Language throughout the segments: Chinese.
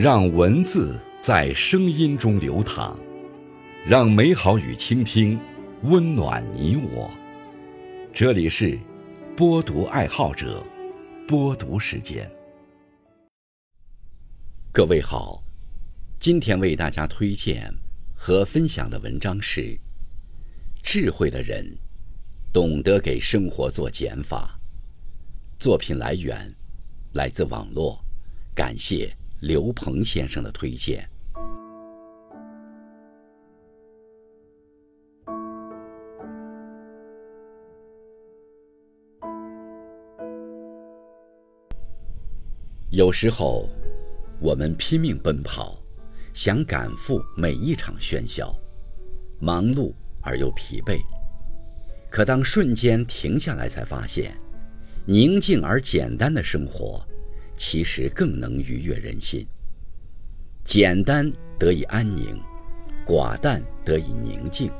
让文字在声音中流淌，让美好与倾听温暖你我。这里是播读爱好者播读时间。各位好，今天为大家推荐和分享的文章是：智慧的人懂得给生活做减法。作品来源来自网络，感谢刘鹏先生的推荐。有时候，我们拼命奔跑，想赶赴每一场喧嚣，忙碌而又疲惫。可当瞬间停下来，才发现。宁静而简单的生活，其实更能愉悦人心。简单得以安宁，寡淡得以宁静，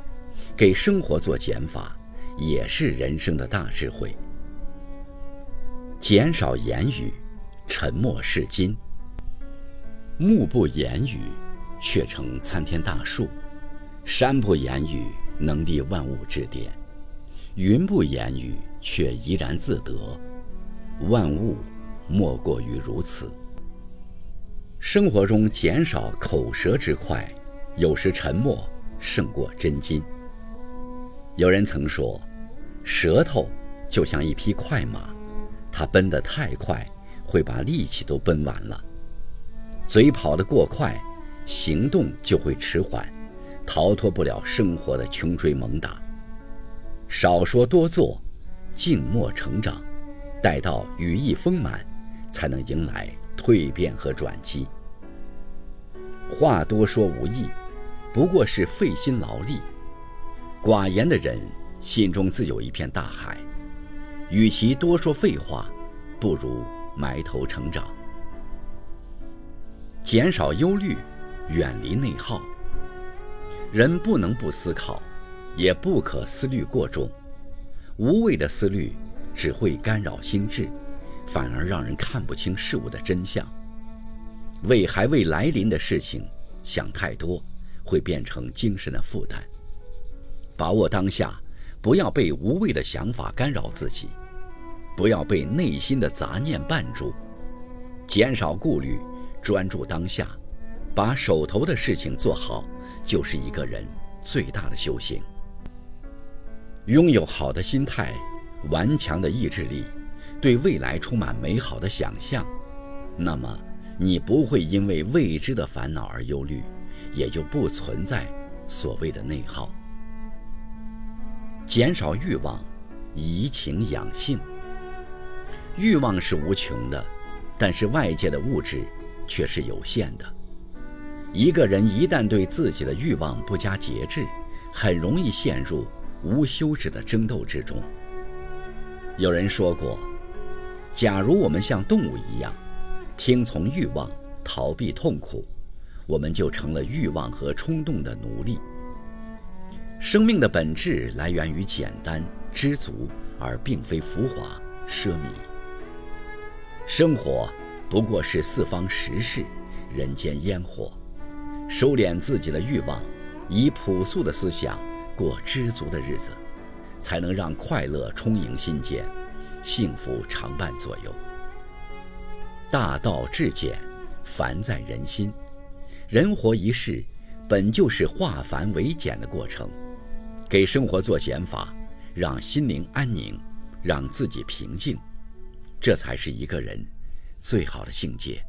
给生活做减法，也是人生的大智慧。减少言语，沉默是金。木不言语，却成参天大树；山不言语，能立万物之巅；云不言语。却怡然自得，万物莫过于如此。生活中减少口舌之快，有时沉默胜过真金。有人曾说，舌头就像一匹快马，它奔得太快，会把力气都奔完了；嘴跑得过快，行动就会迟缓，逃脱不了生活的穷追猛打。少说多做。静默成长，待到羽翼丰满，才能迎来蜕变和转机。话多说无益，不过是费心劳力。寡言的人心中自有一片大海，与其多说废话，不如埋头成长。减少忧虑，远离内耗。人不能不思考，也不可思虑过重。无谓的思虑只会干扰心智，反而让人看不清事物的真相。为还未来临的事情想太多，会变成精神的负担。把握当下，不要被无谓的想法干扰自己，不要被内心的杂念绊住。减少顾虑，专注当下，把手头的事情做好，就是一个人最大的修行。拥有好的心态，顽强的意志力，对未来充满美好的想象，那么你不会因为未知的烦恼而忧虑，也就不存在所谓的内耗。减少欲望，怡情养性。欲望是无穷的，但是外界的物质却是有限的。一个人一旦对自己的欲望不加节制，很容易陷入。无休止的争斗之中。有人说过，假如我们像动物一样，听从欲望，逃避痛苦，我们就成了欲望和冲动的奴隶。生命的本质来源于简单、知足，而并非浮华、奢靡。生活不过是四方食事，人间烟火。收敛自己的欲望，以朴素的思想。过知足的日子，才能让快乐充盈心间，幸福常伴左右。大道至简，凡在人心。人活一世，本就是化繁为简的过程。给生活做减法，让心灵安宁，让自己平静，这才是一个人最好的境界。